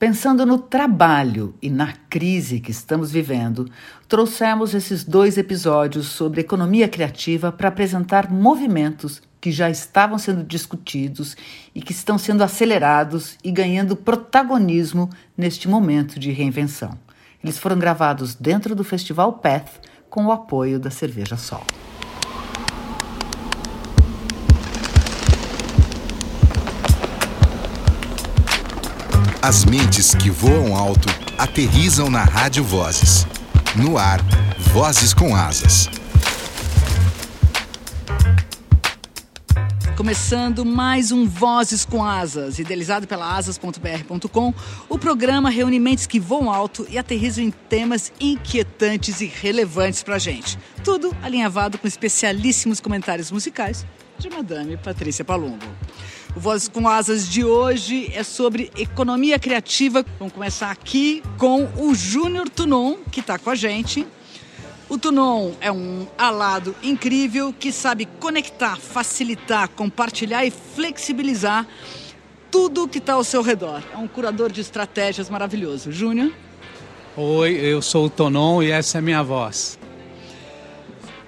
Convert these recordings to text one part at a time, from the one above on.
Pensando no trabalho e na crise que estamos vivendo, trouxemos esses dois episódios sobre economia criativa para apresentar movimentos que já estavam sendo discutidos e que estão sendo acelerados e ganhando protagonismo neste momento de reinvenção. Eles foram gravados dentro do Festival Path com o apoio da Cerveja Sol. As mentes que voam alto aterrizam na Rádio Vozes. No ar, Vozes com Asas. Começando mais um Vozes com Asas, idealizado pela asas.br.com, o programa reúne mentes que voam alto e aterrizam em temas inquietantes e relevantes pra gente. Tudo alinhavado com especialíssimos comentários musicais de Madame Patrícia Palumbo. O Vozes com Asas de hoje é sobre economia criativa. Vamos começar aqui com o Júnior Tunon, que está com a gente. O Tunon é um alado incrível que sabe conectar, facilitar, compartilhar e flexibilizar tudo que está ao seu redor. É um curador de estratégias maravilhoso. Júnior? Oi, eu sou o Tonon e essa é a minha voz.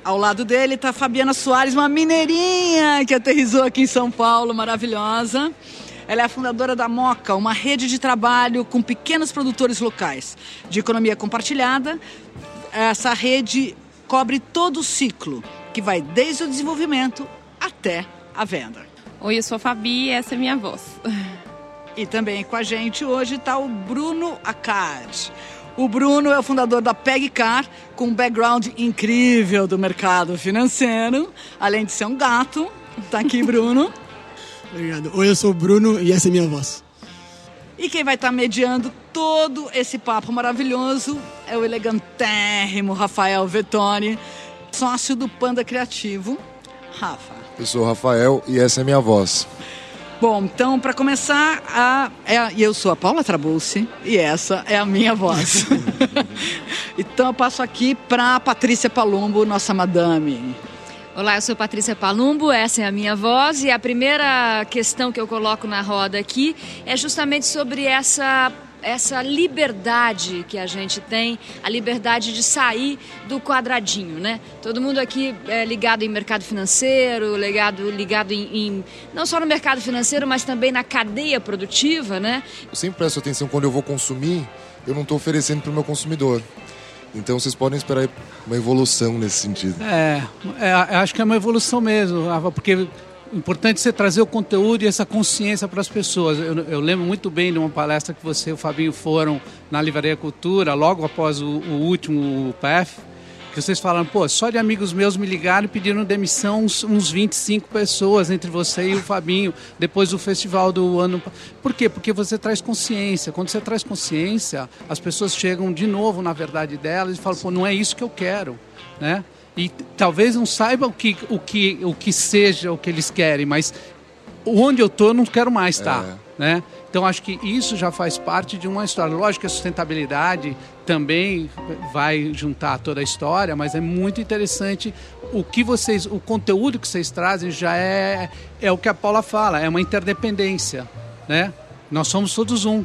Ao lado dele está Fabiana Soares, uma mineirinha que aterrizou aqui em São Paulo, maravilhosa. Ela é a fundadora da Moca, uma rede de trabalho com pequenos produtores locais de economia compartilhada. Essa rede cobre todo o ciclo, que vai desde o desenvolvimento até a venda. Oi, eu sou a Fabi e essa é minha voz. E também com a gente hoje está o Bruno Acard. O Bruno é o fundador da PegCar, com um background incrível do mercado financeiro, além de ser um gato. Tá aqui, Bruno. Obrigado. Oi, eu sou o Bruno e essa é minha voz. E quem vai estar tá mediando todo esse papo maravilhoso é o elegantérrimo Rafael Vettoni, sócio do Panda Criativo. Rafa. Eu sou o Rafael e essa é minha voz. Bom, então, para começar, a, é, eu sou a Paula Trabulsi e essa é a minha voz. então, eu passo aqui para Patrícia Palumbo, nossa madame. Olá, eu sou Patrícia Palumbo, essa é a minha voz e a primeira questão que eu coloco na roda aqui é justamente sobre essa essa liberdade que a gente tem, a liberdade de sair do quadradinho, né? Todo mundo aqui é ligado em mercado financeiro, ligado, ligado em, em, não só no mercado financeiro, mas também na cadeia produtiva, né? Eu sempre presto atenção quando eu vou consumir, eu não estou oferecendo para o meu consumidor. Então vocês podem esperar uma evolução nesse sentido. É, é acho que é uma evolução mesmo, porque importante você trazer o conteúdo e essa consciência para as pessoas. Eu, eu, lembro muito bem de uma palestra que você e o Fabinho foram na Livraria Cultura, logo após o, o último PF, que vocês falaram, pô, só de amigos meus me ligaram e pediram demissão uns, uns 25 pessoas, entre você e o Fabinho, depois do festival do ano. Por quê? Porque você traz consciência. Quando você traz consciência, as pessoas chegam de novo na verdade delas e falam, pô, não é isso que eu quero, né? E talvez não saibam o que, o que, o que seja o que eles querem, mas onde eu estou não quero mais estar. É. Né? Então acho que isso já faz parte de uma história. Lógico que a sustentabilidade também vai juntar toda a história, mas é muito interessante o que vocês, o conteúdo que vocês trazem já é é o que a Paula fala, é uma interdependência, né? Nós somos todos um.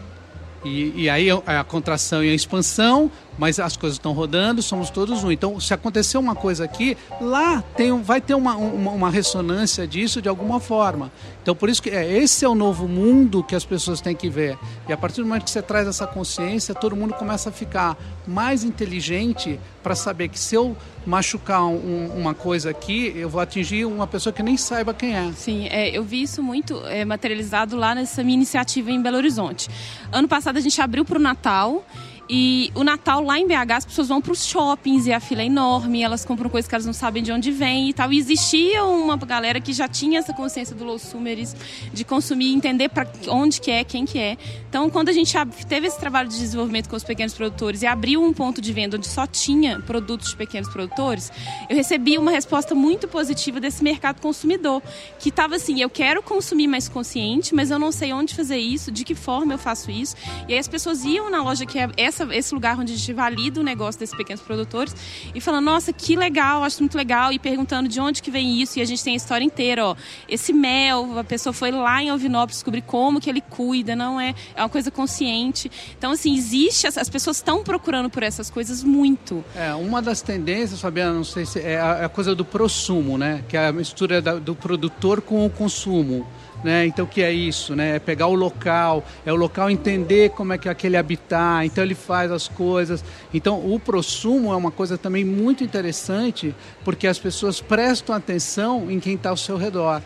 E, e aí é a contração e a expansão, mas as coisas estão rodando, somos todos um. Então, se acontecer uma coisa aqui, lá tem, vai ter uma, uma, uma, ressonância disso de alguma forma. Então, por isso que é, esse é o novo mundo que as pessoas têm que ver. E a partir do momento que você traz essa consciência, todo mundo começa a ficar mais inteligente para saber que se eu machucar um, uma coisa aqui, eu vou atingir uma pessoa que nem saiba quem é. Sim, é, eu vi isso muito é, materializado lá nessa minha iniciativa em Belo Horizonte. Ano passado a gente abriu para o Natal e o Natal lá em BH, as pessoas vão para os shoppings e a fila é enorme, elas compram coisas que elas não sabem de onde vem e tal. E existia uma galera que já tinha essa consciência do low sumeris, de consumir, entender para onde que é, quem que é. Então, quando a gente teve esse trabalho de desenvolvimento com os pequenos produtores e abriu um ponto de venda onde só tinha produtos de pequenos produtores, eu recebi uma resposta muito positiva desse mercado consumidor, que estava assim, eu quero consumir mais consciente, mas eu não sei onde fazer isso, de que forma eu faço isso. E aí as pessoas iam na loja que é essa essa, esse lugar onde a gente valida o negócio desses pequenos produtores e falando, nossa, que legal, acho muito legal, e perguntando de onde que vem isso, e a gente tem a história inteira, ó. Esse mel, a pessoa foi lá em Alvinópolis descobrir como que ele cuida, não é, é uma coisa consciente. Então, assim, existe, as, as pessoas estão procurando por essas coisas muito. É, uma das tendências, Fabiana, não sei se é a, é a coisa do prosumo, né? Que é a mistura da, do produtor com o consumo. Né? Então, que é isso? Né? É pegar o local, é o local entender como é que é aquele habitar, então ele faz as coisas. Então, o prosumo é uma coisa também muito interessante, porque as pessoas prestam atenção em quem está ao seu redor.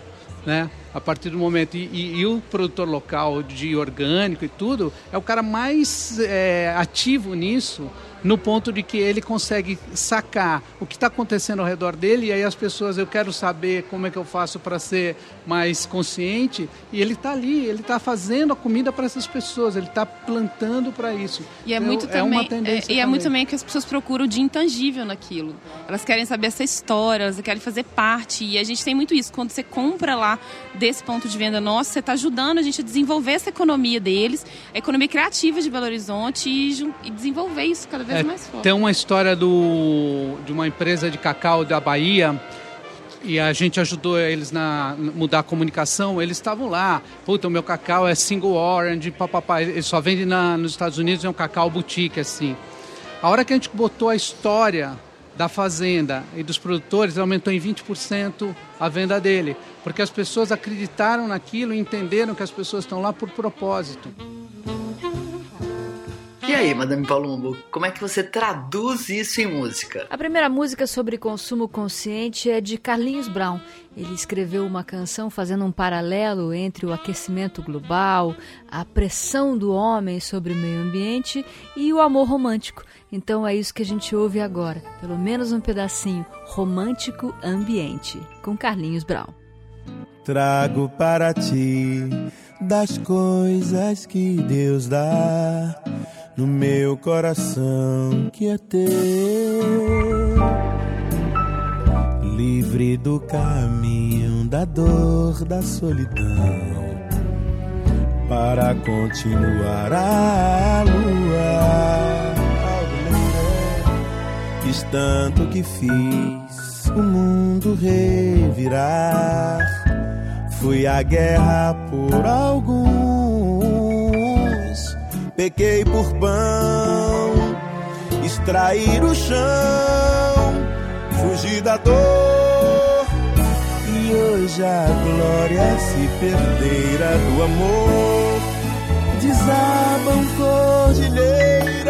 Né? A partir do momento. E, e, e, o produtor local de orgânico e tudo é o cara mais é, ativo nisso no ponto de que ele consegue sacar o que está acontecendo ao redor dele e aí as pessoas, eu quero saber como é que eu faço para ser mais consciente e ele está ali, ele está fazendo a comida para essas pessoas, ele está plantando para isso. E é então, muito é também, uma tendência é, e é muito também que as pessoas procuram de intangível naquilo. Elas querem saber essa história, elas querem fazer parte e a gente tem muito isso. Quando você compra lá desse ponto de venda nosso, você está ajudando a gente a desenvolver essa economia deles, a economia criativa de Belo Horizonte e, e desenvolver isso cada vez vez é, mais forte. Tem uma história do, de uma empresa de cacau da Bahia e a gente ajudou eles na mudar a comunicação. Eles estavam lá, puta, o meu cacau é single orange, papapá. Ele só vende na, nos Estados Unidos, é um cacau boutique, assim. A hora que a gente botou a história da fazenda e dos produtores, aumentou em 20% a venda dele, porque as pessoas acreditaram naquilo e entenderam que as pessoas estão lá por propósito. E aí, Madame Palumbo, como é que você traduz isso em música? A primeira música sobre consumo consciente é de Carlinhos Brown. Ele escreveu uma canção fazendo um paralelo entre o aquecimento global, a pressão do homem sobre o meio ambiente e o amor romântico. Então é isso que a gente ouve agora, pelo menos um pedacinho romântico ambiente, com Carlinhos Brown. Trago para ti das coisas que Deus dá no meu coração que é teu, livre do caminho da dor, da solidão, para continuar a lua. Fiz tanto que fiz o mundo revirar. Fui à guerra por algum pequei por pão, extrair o chão, fugir da dor. E hoje a glória se perdeira do amor, desabam cordilheiras,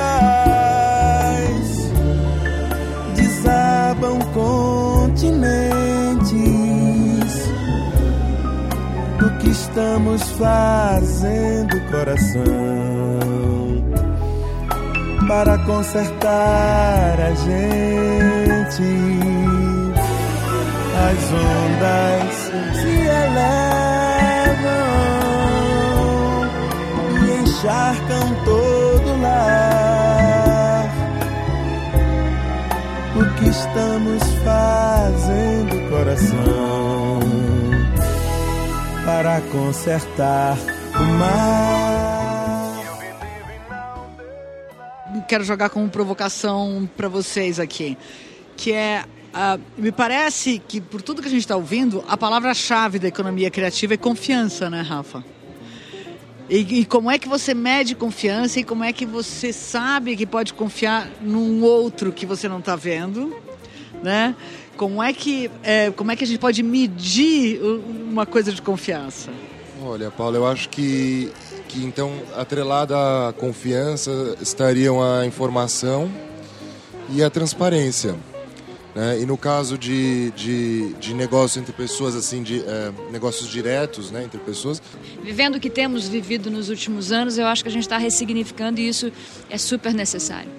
desabam continentes. O que estamos fazendo, coração? Para consertar a gente. As ondas se elevam e encharcam todo lar. O que estamos fazendo, coração, para consertar o mar? Quero jogar como provocação para vocês aqui, que é Uh, me parece que, por tudo que a gente está ouvindo, a palavra-chave da economia criativa é confiança, né, Rafa? E, e, como é que você mede confiança e como é que você sabe que pode confiar num outro que você não está vendo, né? Como é que é, como é que a gente pode medir uma coisa de confiança? Olha, Paulo, eu acho que que então atrelada à confiança estariam a informação e a transparência. Né? E no caso de, de, de negócios entre pessoas, assim, de é, negócios diretos né, entre pessoas. Vivendo o que temos vivido nos últimos anos, eu acho que a gente está ressignificando e isso é super necessário.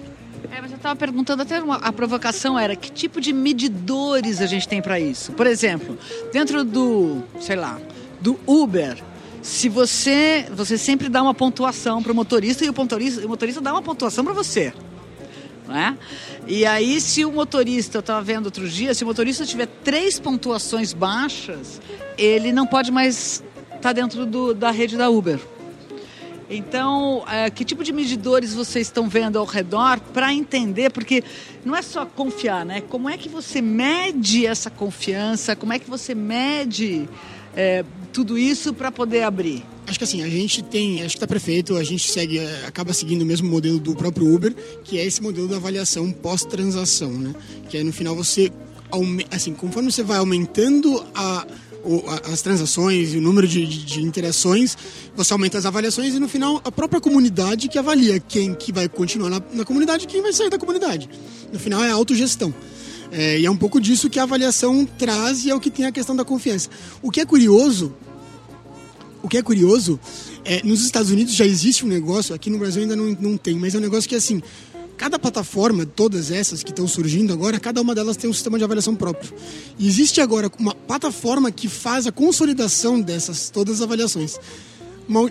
É, mas eu estava perguntando, até uma, a provocação era que tipo de medidores a gente tem para isso? Por exemplo, dentro do, sei lá, do Uber, se você você sempre dá uma pontuação para o motorista e o motorista, o motorista dá uma pontuação para você. Né? E aí, se o motorista, eu estava vendo outro dia, se o motorista tiver três pontuações baixas, ele não pode mais estar tá dentro do, da rede da Uber. Então, é, que tipo de medidores vocês estão vendo ao redor para entender? Porque não é só confiar, né? Como é que você mede essa confiança? Como é que você mede é, tudo isso para poder abrir? Acho que assim, a gente tem, acho que está perfeito, a gente segue, acaba seguindo o mesmo modelo do próprio Uber, que é esse modelo da avaliação pós-transação, né? Que é no final você, assim, conforme você vai aumentando a, as transações e o número de, de, de, interações, você aumenta as avaliações e no final a própria comunidade que avalia quem que vai continuar na, na comunidade e quem vai sair da comunidade. No final é a autogestão. É, e é um pouco disso que a avaliação traz e é o que tem a questão da confiança. O que é curioso, o que é curioso, é, nos Estados Unidos já existe um negócio, aqui no Brasil ainda não, não tem, mas é um negócio que assim, cada plataforma, todas essas que estão surgindo agora, cada uma delas tem um sistema de avaliação próprio. E existe agora uma plataforma que faz a consolidação dessas todas as avaliações.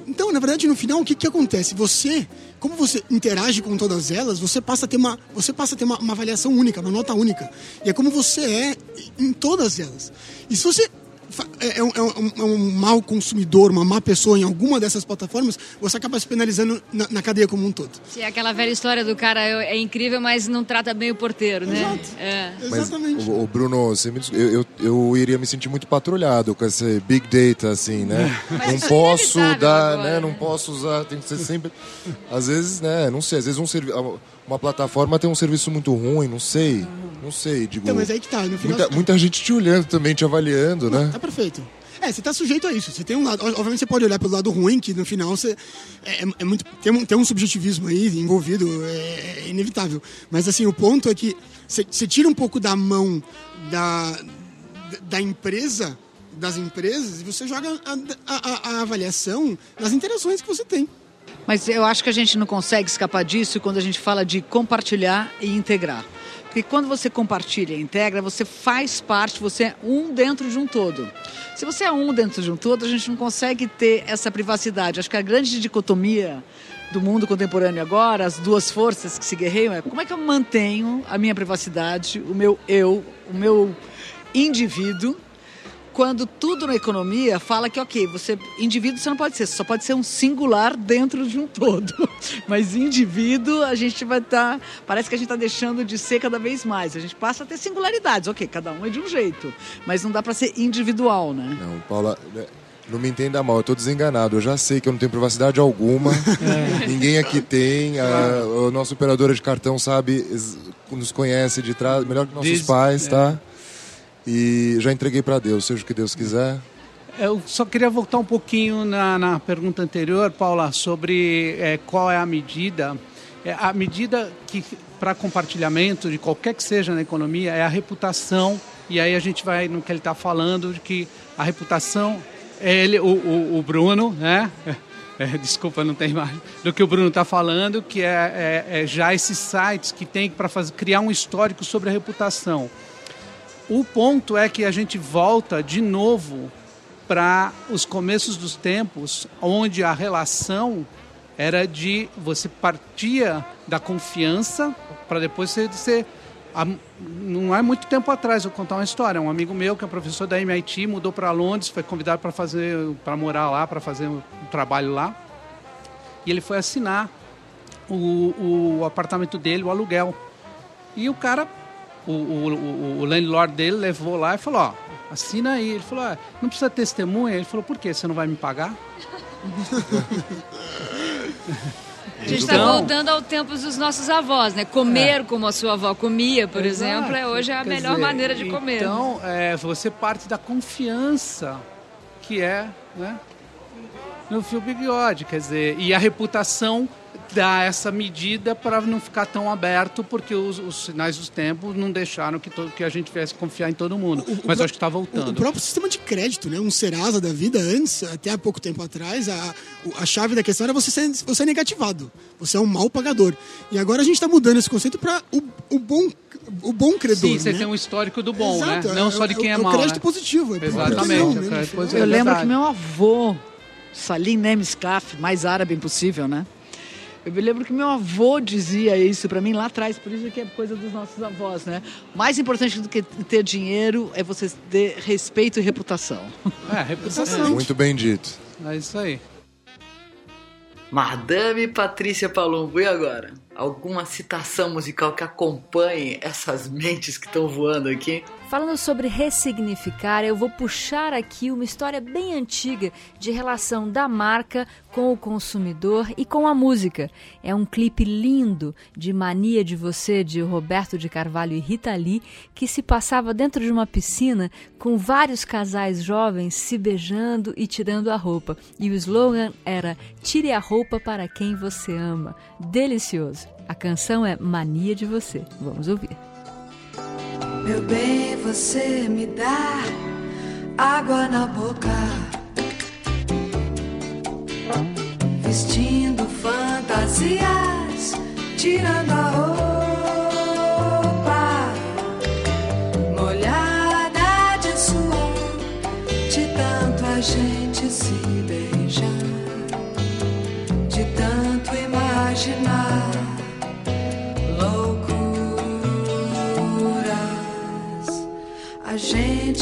Então, na verdade, no final, o que, que acontece? Você, como você interage com todas elas, você passa a ter uma, você passa a ter uma, uma avaliação única, uma nota única. E é como você é em todas elas. E se você é, é, um, é, um, é um mau consumidor, uma má pessoa em alguma dessas plataformas, você acaba se penalizando na, na cadeia como um todo. Sim, é aquela velha história do cara é, é incrível, mas não trata bem o porteiro, né? Exato. É. Exatamente. o, o, Bruno, você me, eu, eu, eu, iria me sentir muito patrulhado com esse big data, assim, né? Mas não posso dar, agora. né? Não posso usar, tem que ser sempre. Às vezes, né? Não sei, às vezes um serviço uma plataforma tem um serviço muito ruim, não sei. Não sei, digo. Então, mas aí que tá. No final, muita, muita gente te olhando também, te avaliando, não, né? Tá perfeito. É, você está sujeito a isso. Você tem um lado, obviamente você pode olhar pelo lado ruim, que no final você é, é, é muito tem um, tem um subjetivismo aí envolvido, é, é, inevitável. Mas assim, o ponto é que você, você tira um pouco da mão da, da empresa, das empresas, e você joga a, a, a avaliação nas interações que você tem. Mas eu acho que a gente não consegue escapar disso quando a gente fala de compartilhar e integrar. Porque quando você compartilha e integra, você faz parte, você é um dentro de um todo. Se você é um dentro de um todo, a gente não consegue ter essa privacidade. Acho que a grande dicotomia do mundo contemporâneo agora, as duas forças que se guerreiam, é como é que eu mantenho a minha privacidade, o meu eu, o meu indivíduo, quando tudo na economia fala que, ok, você indivíduo você não pode ser, você só pode ser um singular dentro de um todo. Mas indivíduo, a gente vai estar. Tá, parece que a gente está deixando de ser cada vez mais. A gente passa a ter singularidades, ok, cada um é de um jeito. Mas não dá para ser individual, né? Não, Paula. Né, não me entenda mal, eu estou desenganado. Eu já sei que eu não tenho privacidade alguma. É. Ninguém aqui tem. A, o nosso operador de cartão sabe, nos conhece de trás, melhor que nossos Diz, pais, tá? É. E já entreguei para Deus, seja o que Deus quiser. Eu só queria voltar um pouquinho na, na pergunta anterior, Paula, sobre é, qual é a medida. É, a medida que para compartilhamento de qualquer que seja na economia é a reputação. E aí a gente vai no que ele está falando de que a reputação é ele, o, o, o Bruno, né? É, desculpa, não tem imagem, do que o Bruno está falando, que é, é, é, já esses sites que tem para criar um histórico sobre a reputação. O ponto é que a gente volta de novo para os começos dos tempos, onde a relação era de você partia da confiança para depois você, você não é muito tempo atrás, eu vou contar uma história. Um amigo meu, que é professor da MIT, mudou para Londres, foi convidado para fazer, para morar lá, para fazer um trabalho lá. E ele foi assinar o, o apartamento dele, o aluguel. E o cara o, o, o landlord dele levou lá e falou, ó, assina aí. Ele falou, ah, não precisa testemunha? Ele falou, por quê? Você não vai me pagar? A gente está então, voltando ao tempo dos nossos avós, né? Comer é. como a sua avó comia, por Exato. exemplo, é hoje é a Quer melhor dizer, maneira de comer. Então, é, você parte da confiança que é, né? No fio bigode, quer dizer, e a reputação dar essa medida para não ficar tão aberto, porque os, os, sinais dos tempos não deixaram que, todo, que a gente tivesse que confiar em todo mundo. O, Mas o, acho que está voltando. O, próprio sistema de crédito, né? um Serasa da vida, antes, até há pouco tempo atrás, a, a chave da questão era você ser, você é negativado. Você é um mau pagador. E agora a gente está mudando esse conceito para o, o bom o bom credor. Sim, você né? tem um histórico do bom, né? Exato, né? Não é, só de quem é, é mal. O crédito né? positivo. É Exatamente. Né? crédito positivo. Eu lembro que meu avô, Salim Nemeskaf, mais árabe impossível, né? Eu me lembro que meu avô dizia isso para mim lá atrás, por isso que é coisa dos nossos avós, né? Mais importante do que ter dinheiro é você ter respeito e reputação. É, reputação. Muito bem dito. É isso aí. Madame Patrícia Palumbo, e agora? Alguma citação musical que acompanhe essas mentes que estão voando aqui? Falando sobre ressignificar, eu vou puxar aqui uma história bem antiga de relação da marca com o consumidor e com a música. É um clipe lindo de Mania de Você, de Roberto de Carvalho e Rita Lee, que se passava dentro de uma piscina com vários casais jovens se beijando e tirando a roupa. E o slogan era Tire a roupa para quem você ama. Delicioso. A canção é Mania de Você. Vamos ouvir. Meu bem, você me dá água na boca, vestindo fantasias, tirando a roupa, molhada de suor, de tanto a gente se beijar, de tanto imaginar.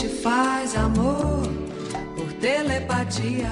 Gente faz amor por telepatia.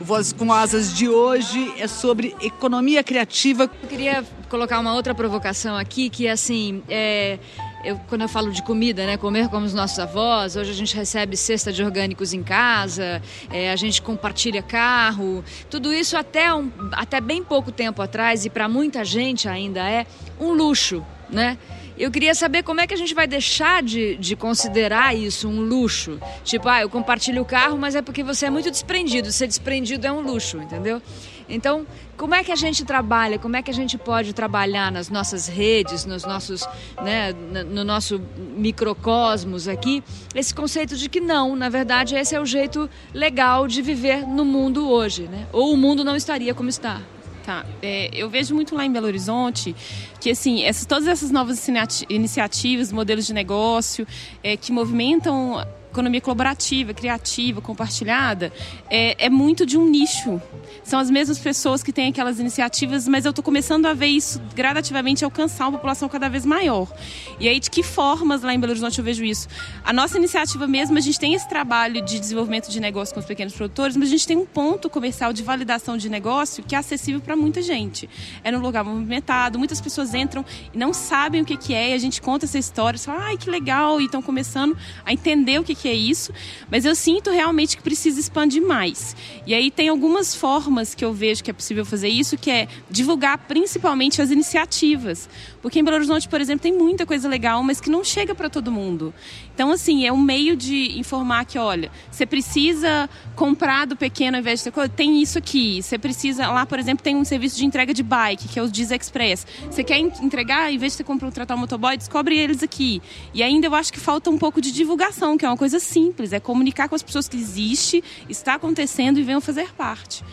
O Voz com Asas de hoje é sobre economia criativa. Eu queria colocar uma outra provocação aqui, que é assim, é, eu, quando eu falo de comida, né, comer como os nossos avós, hoje a gente recebe cesta de orgânicos em casa, é, a gente compartilha carro, tudo isso até, um, até bem pouco tempo atrás, e para muita gente ainda é um luxo, né? Eu queria saber como é que a gente vai deixar de, de considerar isso um luxo. Tipo, ah, eu compartilho o carro, mas é porque você é muito desprendido. Ser desprendido é um luxo, entendeu? Então, como é que a gente trabalha? Como é que a gente pode trabalhar nas nossas redes, nos nossos, né, no nosso microcosmos aqui, esse conceito de que não, na verdade, esse é o jeito legal de viver no mundo hoje, né? Ou o mundo não estaria como está. Tá. É, eu vejo muito lá em Belo Horizonte que assim, essas, todas essas novas iniciativas, modelos de negócio é, que movimentam economia colaborativa, criativa, compartilhada, é, é, muito de um nicho. São as mesmas pessoas que têm aquelas iniciativas, mas eu estou começando a ver isso gradativamente alcançar uma população cada vez maior. E aí, de que formas lá em Belo Horizonte eu vejo isso? A nossa iniciativa mesmo, a gente tem esse trabalho de desenvolvimento de negócio com os pequenos produtores, mas a gente tem um ponto comercial de validação de negócio que é acessível para muita gente. É num lugar movimentado, muitas pessoas entram e não sabem o que, que é, e a gente conta essa história, e ai, que legal, e estão começando a entender o que, que que é isso, mas eu sinto realmente que precisa expandir mais. E aí tem algumas formas que eu vejo que é possível fazer isso, que é divulgar principalmente as iniciativas. Porque em Belo Horizonte, por exemplo, tem muita coisa legal, mas que não chega para todo mundo. Então, assim, é um meio de informar que, olha, você precisa comprar do pequeno ao invés de ter coisa, tem isso aqui. Você precisa, lá, por exemplo, tem um serviço de entrega de bike, que é o Diz Express. Você quer entregar, em vez de você comprar, tratar um motoboy, descobre eles aqui. E ainda eu acho que falta um pouco de divulgação, que é uma coisa coisa simples, é comunicar com as pessoas que existe, está acontecendo e venham fazer parte.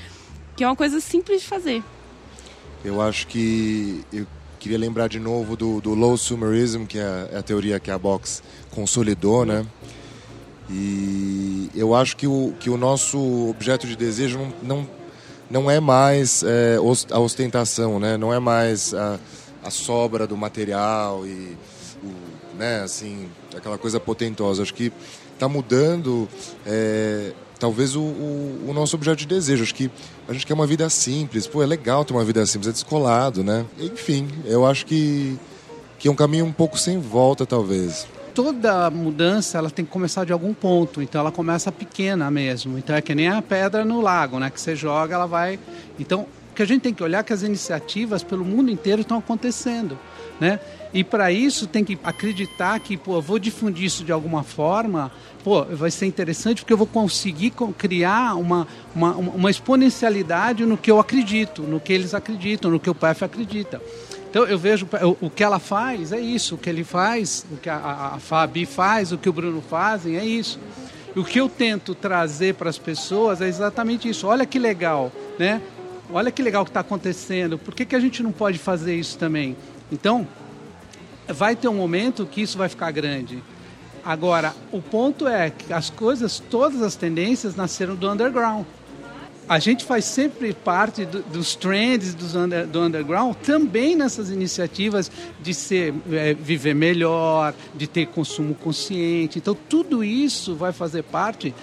Que é uma coisa simples de fazer. Eu acho que eu queria lembrar de novo do, do low sumerism, que é, é a teoria que a Box consolidou, né? E eu acho que o, que o nosso objeto de desejo não, não, não é mais é, a ostentação, né? Não é mais a, a sobra do material e o, né, assim, aquela coisa potentosa. Acho que está mudando é, talvez o, o, o, nosso objeto de desejo. Acho que a gente quer uma vida simples. Pô, é legal ter uma vida simples, é descolado, né? Enfim, eu acho que, que é um caminho um pouco sem volta, talvez. Toda mudança ela tem que começar de algum ponto, então ela começa pequena mesmo. Então é que nem a pedra no lago, né? Que você joga, ela vai. Então, o que a gente tem que olhar é que as iniciativas pelo mundo inteiro estão acontecendo, né? E para isso tem que acreditar que, pô, eu vou difundir isso de alguma forma, pô, vai ser interessante porque eu vou conseguir criar uma, uma, uma exponencialidade no que eu acredito, no que eles acreditam, no que o PF acredita. Então eu vejo o, que ela faz é isso, o que ele faz, o que a, a, a Fabi faz, o que o Bruno fazem é isso. E o que eu tento trazer para as pessoas é exatamente isso. Olha que legal, né? Olha que legal que está acontecendo. Por que, que a gente não pode fazer isso também? Então, vai ter um momento que isso vai ficar grande. Agora, o ponto é que as coisas, todas as tendências nasceram do underground. A gente faz sempre parte do, dos trends dos under, do underground, também nessas iniciativas de ser, é, viver melhor, de ter consumo consciente. Então, tudo isso vai fazer parte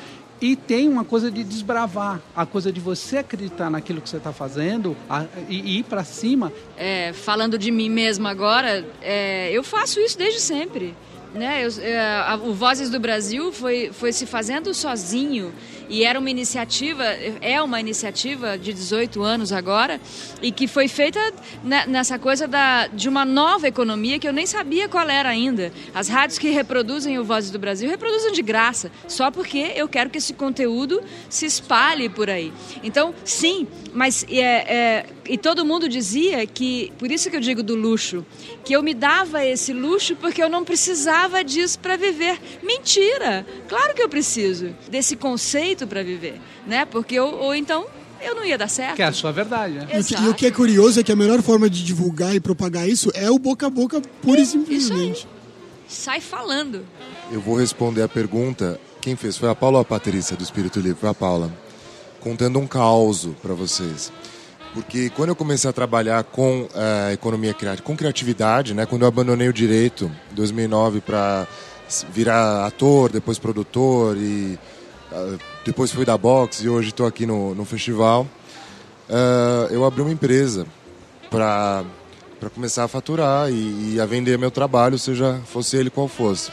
E tem uma coisa de desbravar, a coisa de você acreditar naquilo que você está fazendo a, e, e, ir para cima. É, falando de mim mesma agora, é, eu faço isso desde sempre. Né? Eu, é, a, o Vozes do Brasil foi, foi se fazendo sozinho e era uma iniciativa, é uma iniciativa de 18 anos agora, e que foi feita nessa coisa da, de uma nova economia que eu nem sabia qual era ainda. As rádios que reproduzem o Vozes do Brasil reproduzem de graça, só porque eu quero que esse conteúdo se espalhe por aí. Então, sim, mas é, é, e todo mundo dizia que, por isso que eu digo do luxo, que eu me dava esse luxo porque eu não precisava disso para viver. Mentira! Claro que eu preciso desse conceito para viver, né? Porque eu, ou então eu não ia dar certo. Que é a sua verdade, né? E o que é curioso é que a melhor forma de divulgar e propagar isso é o boca a boca, pura e simplesmente. Sai falando. Eu vou responder a pergunta. Quem fez? Foi a Paula ou a Patrícia do Espírito Livre? Foi a Paula. Contando um caos para vocês. Porque quando eu comecei a trabalhar com uh, economia criativa, com criatividade, né? Quando eu abandonei o direito em 2009 para virar ator, depois produtor e uh, depois fui da boxe e hoje estou aqui no, no festival, uh, eu abri uma empresa para começar a faturar e, e, a vender meu trabalho, seja fosse ele qual fosse.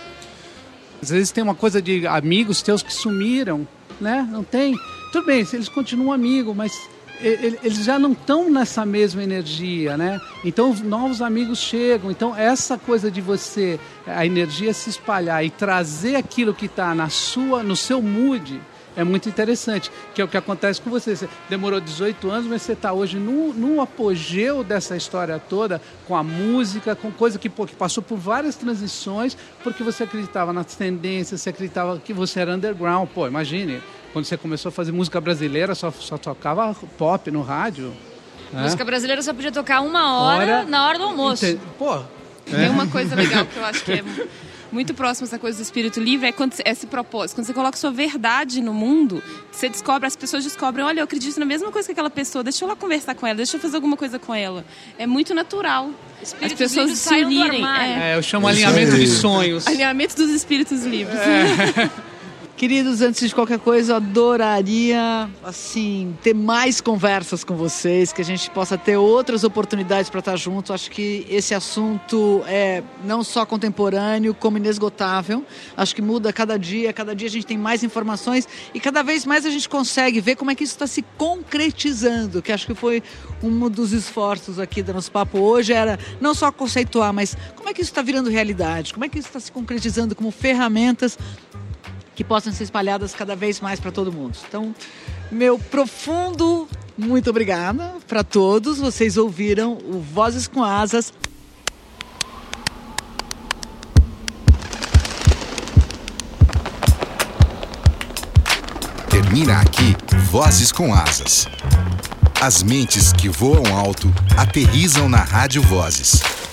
Às vezes tem uma coisa de amigos teus que sumiram, né? Não tem. Tudo bem, eles continuam amigos, mas eles já não estão nessa mesma energia, né? Então novos amigos chegam. Então essa coisa de você a energia se espalhar e trazer aquilo que está na sua, no seu mood é muito interessante, que é o que acontece com você. Você demorou 18 anos, mas você está hoje no, no apogeu dessa história toda, com a música, com coisa que, pô, que passou por várias transições, porque você acreditava nas tendências, você acreditava que você era underground. Pô, imagine, quando você começou a fazer música brasileira, só, só tocava pop no rádio. Né? Música brasileira só podia tocar uma hora, hora... na hora do almoço. Ente... Pô, tem é. uma coisa legal que eu acho que é muito próximo essa coisa do espírito livre é quando esse propósito, quando você coloca sua verdade no mundo, você descobre, as pessoas descobrem, olha, eu acredito na mesma coisa que aquela pessoa, deixa eu lá conversar com ela, deixa eu fazer alguma coisa com ela. É muito natural. Espíritos as pessoas se unirem. É. é. eu chamo alinhamento de sonhos. Alinhamento dos espíritos livres. É. Queridos, antes de qualquer coisa, eu adoraria, assim, ter mais conversas com vocês, que a gente possa ter outras oportunidades para estar juntos. Acho que esse assunto é não só contemporâneo, como inesgotável. Acho que muda cada dia, cada dia a gente tem mais informações e cada vez mais a gente consegue ver como é que isso está se concretizando, que acho que foi um dos esforços aqui do nosso papo hoje, era não só conceituar, mas como é que isso está virando realidade, como é que isso está se concretizando como ferramentas que possam ser espalhadas cada vez mais para todo mundo. Então, meu profundo muito obrigada para todos. Vocês ouviram o Vozes com Asas. Termina aqui Vozes com Asas. As mentes que voam alto aterrizam na Rádio Vozes.